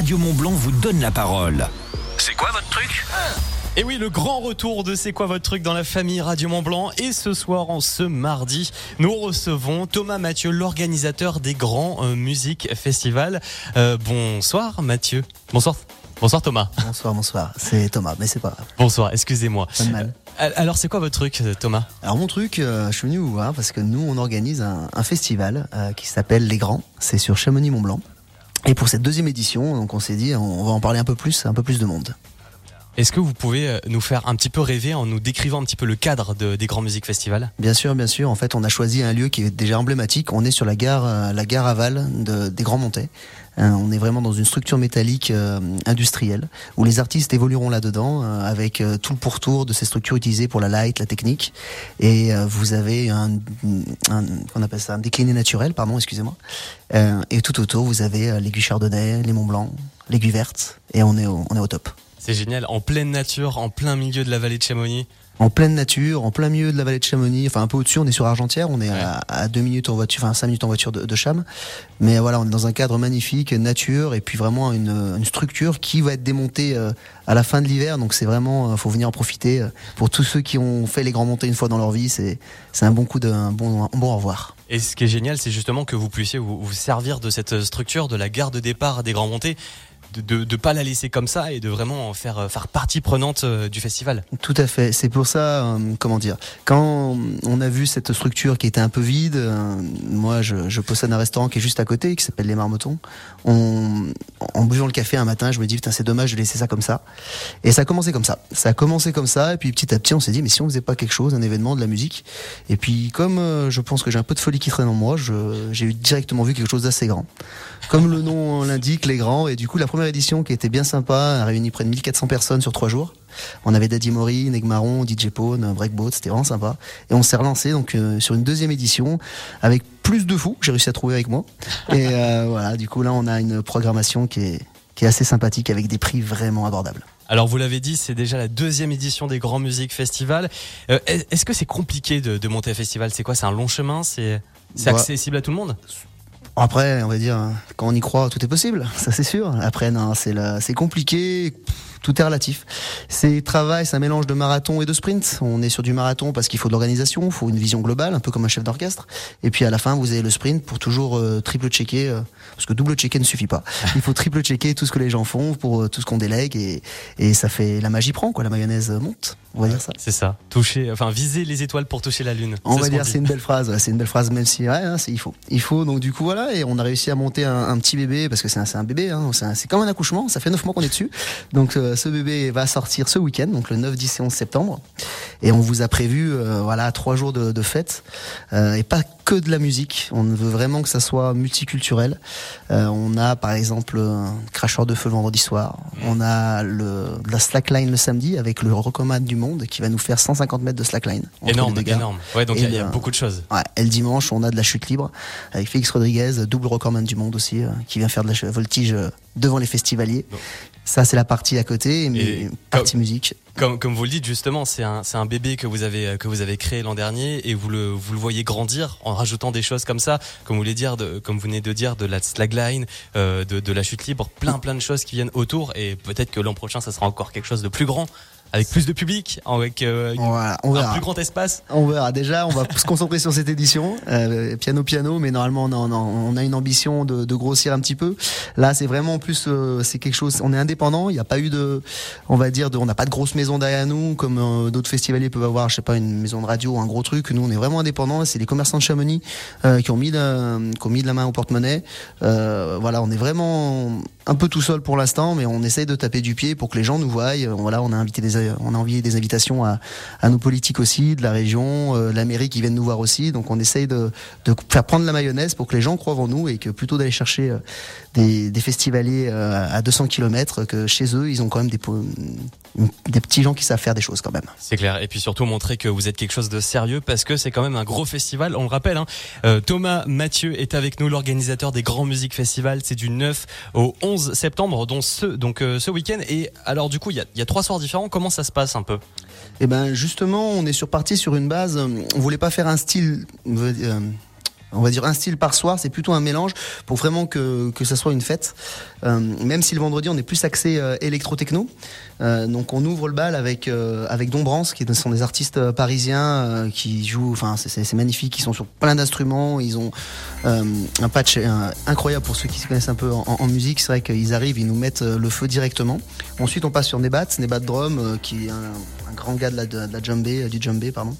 Radio Mont Blanc vous donne la parole. C'est quoi votre truc Et oui, le grand retour de C'est quoi votre truc dans la famille Radio Mont Blanc. Et ce soir, en ce mardi, nous recevons Thomas Mathieu, l'organisateur des grands euh, musiques festivals. Euh, bonsoir Mathieu. Bonsoir. Bonsoir Thomas. Bonsoir, bonsoir. C'est Thomas, mais c'est pas grave. Bonsoir, excusez-moi. Pas de mal. Euh, Alors, c'est quoi votre truc, euh, Thomas? Alors mon truc, euh, je suis venu vous voir parce que nous, on organise un, un festival euh, qui s'appelle Les Grands. C'est sur Chamonix-Mont-Blanc. Et pour cette deuxième édition, donc on s'est dit, on va en parler un peu plus, un peu plus de monde. Est-ce que vous pouvez euh, nous faire un petit peu rêver en nous décrivant un petit peu le cadre de- des grands musiques festivals? Bien sûr, bien sûr. En fait, on a choisi un lieu qui est déjà emblématique. On est sur la gare, euh, la gare aval de, des Grands Montets. Euh, on est vraiment dans une structure métallique industrielle où les artistes évolueront là-dedans avec tout le pourtour de ces structures utilisées pour la light, la technique. Et vous avez un, un, appelle ça un décliné naturel, pardon, excusez-moi. Et tout autour, vous avez l'aiguille chardonnay, les Monts Blancs, l'aiguille verte. Et on est on est au top. C'est génial, en pleine nature, en plein milieu de la vallée de Chamonix. en pleine nature, en plein milieu de la vallée de Chamonix, enfin un peu au-dessus, on est sur Argentière, on est Ouais. à, à deux minutes en voiture, enfin cinq minutes en voiture de, de Cham. Mais voilà, on est dans un cadre magnifique, nature, et puis vraiment une, une structure qui va être démontée euh, à la fin de l'hiver. Donc c'est vraiment, euh, faut venir en profiter. euh, Pour tous ceux qui ont fait les grands montées une fois dans leur vie, c'est un bon coup d'un bon, un bon au revoir. Et ce qui est génial, c'est justement que vous puissiez vous, vous servir de cette structure, de la gare de départ des grands montées, de ne pas la laisser comme ça et de vraiment en faire, euh, faire partie prenante euh, du festival. Tout à fait. C'est pour ça, euh, comment dire, quand on a vu cette structure qui était un peu vide, moi je, je possède un restaurant qui est juste à côté, qui s'appelle Les Marmotons. On, en buvant le café un matin, je me dis putain c'est dommage de laisser ça comme ça. Et ça a commencé comme ça. Ça a commencé comme ça, et puis petit à petit on s'est dit mais si on faisait pas quelque chose, un événement, de la musique? Et puis comme je pense que j'ai un peu de folie qui traîne en moi, j'ai directement vu quelque chose d'assez grand. Comme le nom l'indique, les grands. Et du coup, la première édition qui était bien sympa, a réuni près de 1400 personnes sur trois jours. On avait Daddy Mori, Negmaron, DJ Pone, Breakboat, c'était vraiment sympa. Et on s'est relancé donc euh, sur une deuxième édition avec plus de fous, que j'ai réussi à trouver avec moi. Et euh, voilà, du coup là, on a une programmation qui est, qui est assez sympathique avec des prix vraiment abordables. Alors vous l'avez dit, c'est déjà la deuxième édition des Grands Musiques Festival. Euh, est- Est-ce que c'est compliqué de, de monter un festival? C'est quoi? C'est un long chemin? C'est Ouais. accessible à tout le monde? Après, on va dire, quand on y croit, tout est possible, ça c'est sûr. Après, non, c'est compliqué, tout est relatif. C'est travail, c'est un mélange de marathon et de sprint. On est sur du marathon parce qu'il faut de l'organisation, il faut une vision globale, un peu comme un chef d'orchestre. Et puis à la fin, vous avez le sprint pour toujours euh, triple checker, euh, parce que double checker ne suffit pas. Il faut triple checker tout ce que les gens font pour euh, tout ce qu'on délègue et, et ça fait la magie prend quoi, la mayonnaise monte. On va dire ça. C'est ça. Toucher, enfin viser les étoiles pour toucher la lune. On va ce dire c'est une belle phrase, c'est une belle phrase même si ouais, hein, c'est il faut. Il faut donc du coup voilà et on a réussi à monter un, un petit bébé parce que c'est un, un bébé, hein, c'est comme un accouchement, ça fait neuf mois qu'on est dessus. Donc euh, ce bébé va sortir ce week-end, donc le 9, 10 et 11 septembre. Et on vous a prévu euh, voilà trois jours de, de fête euh, et pas que de la musique. On veut vraiment que ça soit multiculturel. On a par exemple un cracheur de feu le vendredi soir. On a le, de la slackline le samedi avec le recommande du monde qui va nous faire 150 mètres de slackline. Énorme, énorme. Ouais, donc il y, a- y beaucoup de choses. Ouais, et le dimanche, on a de la chute libre avec Félix Rodriguez, double recordman du monde aussi, qui vient faire de la voltige devant les festivaliers. Ça, c'est la partie à côté, mais Et partie musique. Comme, comme vous le dites justement, c'est un, bébé que vous avez que vous avez créé l'an dernier et vous le vous le voyez grandir en rajoutant des choses comme ça, comme vous voulez dire, de, comme vous venez de dire, de la slagline, euh, de, de la chute libre, plein plein de choses qui viennent autour et peut-être que l'an prochain ça sera encore quelque chose de plus grand, avec plus de public, avec euh, une- Voilà, on un plus grand espace. On verra. Déjà, on va se concentrer sur cette édition, euh, piano piano, mais normalement, on a, on a- une ambition de, de grossir un petit peu. Là, c'est vraiment en plus, euh, c'est quelque chose. On est indépendant. Il n'y a pas eu de, on va dire, de, on n'a pas de grosse maison derrière nous, comme euh, d'autres festivaliers peuvent avoir. Je sais pas, une maison de radio, un gros truc. Nous, on est vraiment indépendant. C'est les commerçants de Chamonix euh, qui ont mis, de, qui ont mis de la main au porte-monnaie. Euh, voilà, on est vraiment un peu tout seul pour l'instant, mais on essaye de taper du pied pour que les gens nous voient. Euh, Voilà, on a invité des, on a envoyé des invitations à, nos politiques aussi, de la région, euh, la mairie qui viennent nous voir aussi. Donc on essaye de, de faire prendre la mayonnaise pour que les gens croient en nous et que plutôt d'aller chercher euh, des, des festivaliers euh, à 200 km, que chez eux, ils ont quand même des, petits gens qui savent faire des choses quand même. C'est clair. Et puis surtout montrer que vous êtes quelque chose de sérieux parce que c'est quand même un gros festival. On le rappelle, hein, euh, Thomas Mathieu est avec nous, l'organisateur des Grands Musiques Festival. C'est du 9 au 11 septembre, dont ce, donc euh, ce week-end. Et alors du coup, il y y a trois soirs différents. Comment ça se passe un peu? Et ben justement, on est sur parti sur une base. On voulait pas faire un style on va dire un style par soir, c'est plutôt un mélange pour vraiment que, que ça soit une fête. Euh, même si le vendredi on est plus axé euh, électro-techno. Euh, donc on ouvre le bal avec euh, avec Dombrance, qui sont des artistes euh, parisiens qui jouent, enfin c'est magnifique, ils sont sur plein d'instruments, ils ont un patch incroyable pour ceux qui se connaissent un peu en, musique. C'est vrai qu'ils arrivent, ils nous mettent le feu directement. Ensuite on passe sur Nebat, Nebat Drum, qui est un, grand gars de la, de, la djembé, du djembé pardon.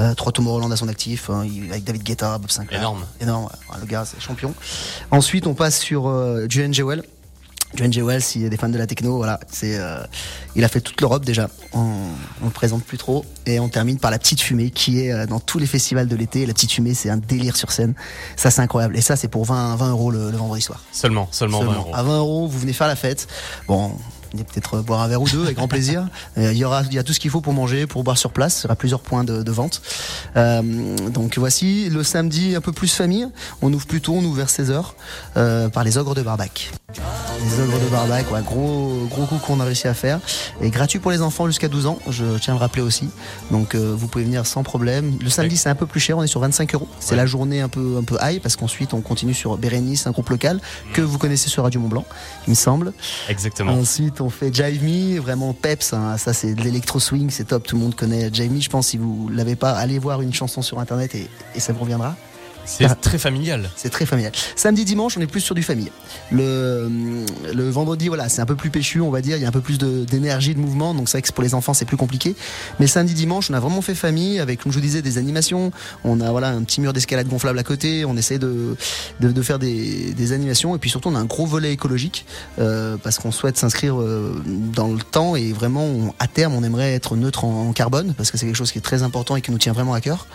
Euh, trois Tomorrowland à son actif, hein, avec David Guetta, Bob Sinclair. Énorme. Énorme, ouais. le gars c'est champion. Ensuite on passe sur euh, Julian Jewel. John J. Wells, s'il y a des fans de la techno, voilà, c'est, euh, il a fait toute l'Europe déjà. On, on le présente plus trop et on termine par la petite fumée qui est euh, dans tous les festivals de l'été. La petite fumée, c'est un délire sur scène. Ça, c'est incroyable. Et ça, c'est pour 20, 20 euros le, le vendredi soir. Seulement, seulement, seulement 20 euros. À 20 euros, vous venez faire la fête. Bon, peut-être boire un verre ou deux avec grand plaisir. Il y aura, il y a tout ce qu'il faut pour manger, pour boire sur place. Il y aura plusieurs points de, de vente. Euh, donc voici le samedi un peu plus famille. On ouvre plus tôt, on ouvre vers 16h euh, par les ogres de Barbac. Les ogres de Barbac, ouais, gros gros coup qu'on a réussi à faire. Et gratuit pour les enfants jusqu'à 12 ans, je tiens à le rappeler aussi. Donc euh, vous pouvez venir sans problème. Le samedi c'est un peu plus cher, on est sur 25 euros. C'est ouais. la journée un peu un peu high parce qu'ensuite on continue sur Bérénice, un groupe local que vous connaissez sur Radio Mont Blanc, il me semble. Exactement. Ensuite on fait Jive Me, vraiment peps, hein. ça c'est de l'électro swing, c'est top, tout le monde connaît Jive Me. Je pense si vous l'avez pas, allez voir une chanson sur internet et, et ça vous reviendra. C'est très familial. C'est très familial. Samedi, dimanche, on est plus sur du famille. Le, le vendredi, voilà, c'est un peu plus péchu, on va dire. Il y a un peu plus d'énergie, de, de, mouvement. Donc c'est vrai que pour les enfants, c'est plus compliqué. Mais samedi, dimanche, on a vraiment fait famille avec, comme je vous disais, des animations. On a voilà un petit mur d'escalade gonflable à côté. On essaie de, de, de faire des, des, animations. Et puis surtout, on a un gros volet écologique euh, parce qu'on souhaite s'inscrire euh, dans le temps et vraiment, on, à terme, on aimerait être neutre en, en carbone parce que c'est quelque chose qui est très important et qui nous tient vraiment à cœur.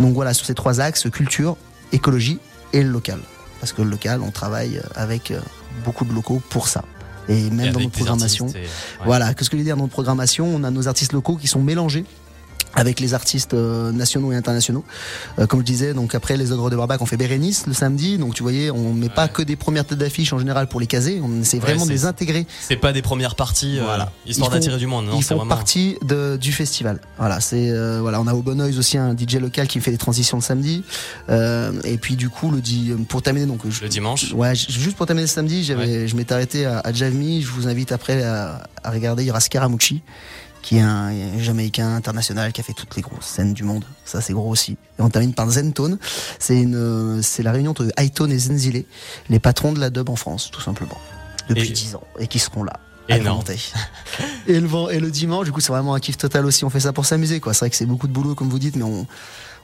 Donc voilà, sur ces trois axes, culture, écologie et le local. Parce que le local, on travaille avec beaucoup de locaux pour ça. Et même et dans notre programmation. Et... Ouais. Voilà, qu'est-ce que je veux dire dans notre programmation On a nos artistes locaux qui sont mélangés avec les artistes euh, nationaux et internationaux. Euh, comme je disais, donc après les ogres de Barbac, on fait Bérénice le samedi. Donc tu voyais, on met ouais. pas que des premières têtes d'affiche en général pour les caser. On essaie vraiment ouais, de les intégrer. C'est pas des premières parties, voilà. Euh, histoire d'attirer du monde. Non, ils font vraiment... partie de, du festival. Voilà, c'est euh, voilà, on a au Bonoise aussi un DJ local qui fait des transitions le samedi. et puis du coup, le dit pour terminer donc le dimanche. Ouais, juste pour terminer le samedi, j'avais, je m'étais arrêté à, à Javmi. Je vous invite après à, à regarder. Il y aura Scaramucci qui est un, un Jamaïcain international qui a fait toutes les grosses scènes du monde. Ça, c'est gros aussi. Et on termine par Zentone. C'est une, c'est la réunion entre Hightone et Zenzile, les patrons de la dub en France, tout simplement. Depuis dix ans. Et qui seront là. Énorme. et le et le dimanche, du coup, c'est vraiment un kiff total aussi. On fait ça pour s'amuser, quoi. C'est vrai que c'est beaucoup de boulot, comme vous dites, mais on,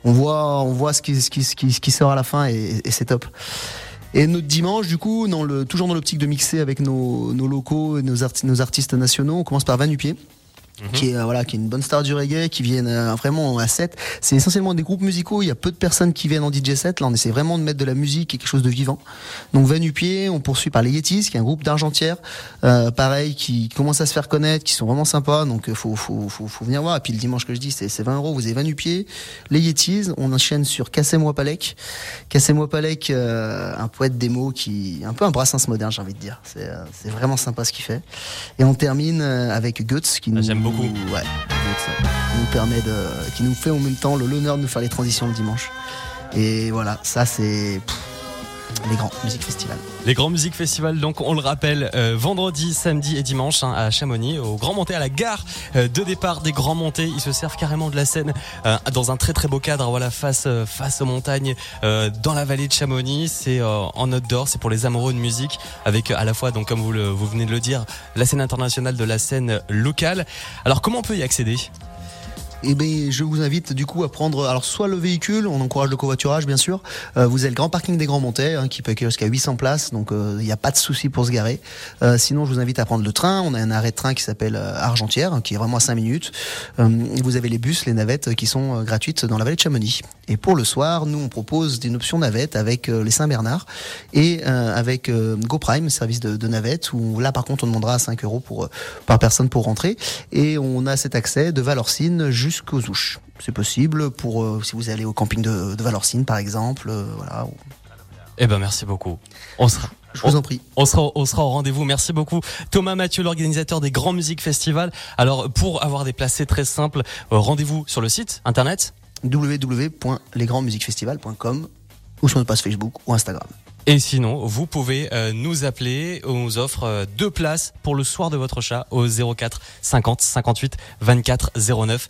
on voit, on voit ce qui, ce qui, ce qui, ce qui sort à la fin et, et c'est top. Et notre dimanche, du coup, dans le, toujours dans l'optique de mixer avec nos, nos locaux et nos, nos artistes nationaux, on commence par Vanupier. Mmh. qui est euh, voilà qui est une bonne star du reggae qui viennent euh, vraiment à 7 c'est essentiellement des groupes musicaux. Il y a peu de personnes qui viennent en DJ 7 là on essaie vraiment de mettre de la musique et quelque chose de vivant. Donc Vanupier on poursuit par les Yetis qui est un groupe d'Argentière euh, pareil qui commence à se faire connaître qui sont vraiment sympas. Donc faut faut, faut, faut venir voir. Et puis le dimanche que je dis c'est 20 euros. Vous avez Vanupier les Yetis. On enchaîne sur Cassez-moi Palek. Cassez-moi Palek euh, un poète démo qui un peu un brassens moderne j'ai envie de dire. C'est euh, vraiment sympa ce qu'il fait. Et on termine avec Guts qui nous beaucoup. Nous permet de, qui nous fait en même temps l'honneur de nous faire les transitions le dimanche. Et voilà, ça c'est les grands musiques festivals. Les grands musiques festivals, donc on le rappelle, euh, vendredi, samedi et dimanche hein, à Chamonix, au Grand Monté, à la gare euh, de départ des Grands Montés. Ils se servent carrément de la scène euh, dans un très très beau cadre, voilà, face face aux montagnes, dans la vallée de Chamonix. C'est en outdoor, c'est pour les amoureux de musique, avec à la fois, donc comme vous, vous venez de le dire, la scène internationale de la scène locale. Alors comment on peut y accéder? Eh ben, je vous invite du coup à prendre alors soit le véhicule, on encourage le covoiturage bien sûr. Euh, vous avez le grand parking des Grands Montets hein, qui peut accueillir jusqu'à 800 places, donc il euh, n'y a pas de souci pour se garer. Euh, sinon, je vous invite à prendre le train. On a un arrêt de train qui s'appelle Argentière, qui est vraiment à 5 minutes. vous avez les bus, les navettes qui sont gratuites dans la vallée de Chamonix. Et pour le soir, nous on propose une option navette avec les Saint-Bernard et avec GoPrime, service de, de, navette, où là par contre on demandera 5 euros pour par personne pour rentrer et on a cet accès de Valorcine jusqu'aux Ouches. C'est possible pour euh, si vous allez au camping de, de Valorcine par exemple. Euh, voilà. Eh ben merci beaucoup. On sera. Je vous en prie. On sera, on sera au rendez-vous. Merci beaucoup. Thomas Mathieu, l'organisateur des Grands Musiques Festivals. Alors, pour avoir des places, c'est très simple. Euh, rendez-vous sur le site internet www.lesgrandsmusiquesfestivals.com ou sur notre page Facebook ou Instagram. Et sinon, vous pouvez euh, nous appeler. On vous offre euh, deux places pour le soir de votre chat au 04 50 58 24 09.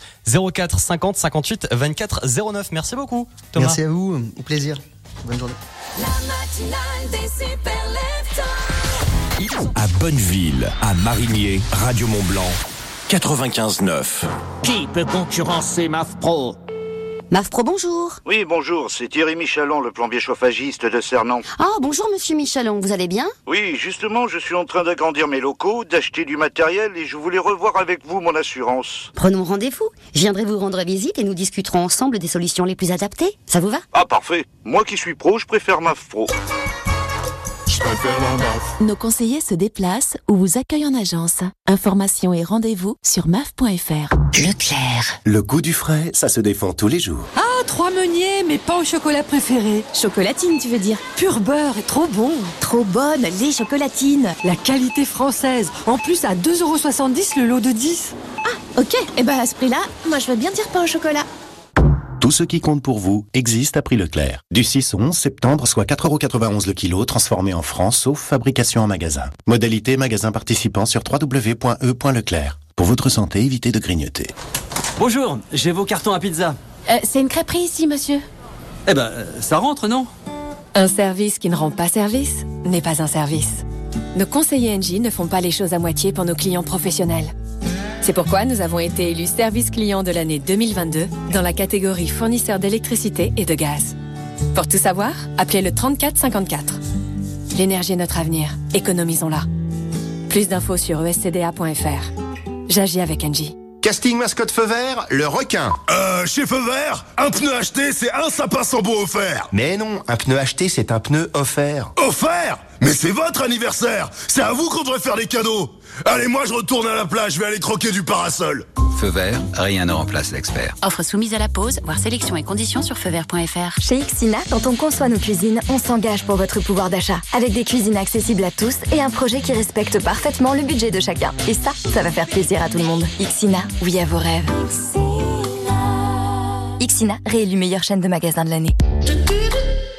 04 50 58 24 09. Merci beaucoup, Thomas. Merci à vous, au plaisir. Bonne journée. La matinale des super leftos. À Bonneville, à Marigné, Radio Mont Blanc, 95.9. Qui peut concurrencer MAF Pro MAF Pro, bonjour. Oui, bonjour, c'est Thierry Michalon, le plombier chauffagiste de Cernan. Ah, bonjour Monsieur Michalon, vous allez bien? Oui, justement, je suis en train d'agrandir mes locaux, d'acheter du matériel et je voulais revoir avec vous mon assurance. Prenons rendez-vous. Je viendrai vous rendre visite et nous discuterons ensemble des solutions les plus adaptées. Ça vous va? Ah, parfait. Moi qui suis pro, je préfère MAF. Nos conseillers se déplacent ou vous accueillent en agence. Informations et rendez-vous sur maf.fr. Leclerc. Le goût du frais, ça se défend tous les jours. Ah, trois meuniers, mais pas au chocolat préféré. Chocolatine, tu veux dire? Pur beurre et trop bon. Trop bonne, les chocolatines. La qualité française. En plus, à 2,70€ le lot de 10. Ah, ok. Et ben à ce prix-là, moi je veux bien dire pain au chocolat. Tout ce qui compte pour vous existe à prix Leclerc. Du 6 au 11 septembre, soit 4,91€ le kilo, transformé en France, sauf fabrication en magasin. Modalité magasin participant sur www.e.leclerc. Pour votre santé, évitez de grignoter. Bonjour, j'ai vos cartons à pizza. Euh, c'est une crêperie ici, monsieur. Eh ben, ça rentre, non? Un service qui ne rend pas service n'est pas un service. Nos conseillers NJ ne font pas les choses à moitié pour nos clients professionnels. C'est pourquoi nous avons été élus service client de l'année 2022 dans la catégorie fournisseur d'électricité et de gaz. Pour tout savoir, appelez le 34 54. L'énergie est notre avenir. Économisons-la. Plus d'infos sur escda.fr. J'agis avec Engie. Casting mascotte feu vert, le requin. Euh, chez Feu Vert, un pneu acheté, c'est un sapin sans beau offert. Mais non, un pneu acheté, c'est un pneu offert. Offert Mais c'est votre anniversaire C'est à vous qu'on devrait faire les cadeaux Allez, moi je retourne à la plage, je vais aller croquer du parasol. Feu vert, rien ne remplace l'expert. Offre soumise à la pause, voir sélection et conditions sur feuvert.fr. Chez Xina, quand on conçoit nos cuisines, on s'engage pour votre pouvoir d'achat. Avec des cuisines accessibles à tous et un projet qui respecte parfaitement le budget de chacun. Et ça, ça va faire plaisir à tout le monde. Xina, oui à vos rêves. Xina, réélu meilleure chaîne de magasins de l'année.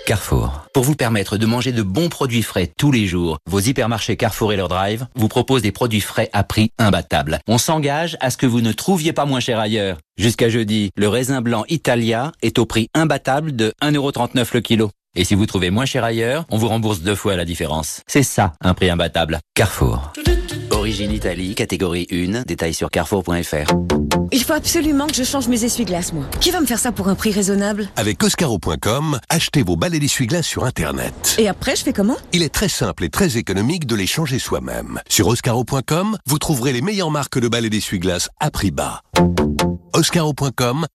Carrefour. Pour vous permettre de manger de bons produits frais tous les jours, vos hypermarchés Carrefour et leur drive vous proposent des produits frais à prix imbattable. On s'engage à ce que vous ne trouviez pas moins cher ailleurs. Jusqu'à jeudi, le raisin blanc Italia est au prix imbattable de 1,39€ le kilo. Et si vous trouvez moins cher ailleurs, on vous rembourse deux fois la différence. C'est ça, un prix imbattable. Carrefour. Origine Italie, catégorie 1, détail sur carrefour.fr. Il faut absolument que je change mes essuie-glaces, moi. Qui va me faire ça pour un prix raisonnable? Avec Oscaro.com, achetez vos balais d'essuie-glace sur Internet. Et après, je fais comment? Il est très simple et très économique de les changer soi-même. Sur Oscaro.com, vous trouverez les meilleures marques de balais d'essuie-glace à prix bas. Oscaro.com,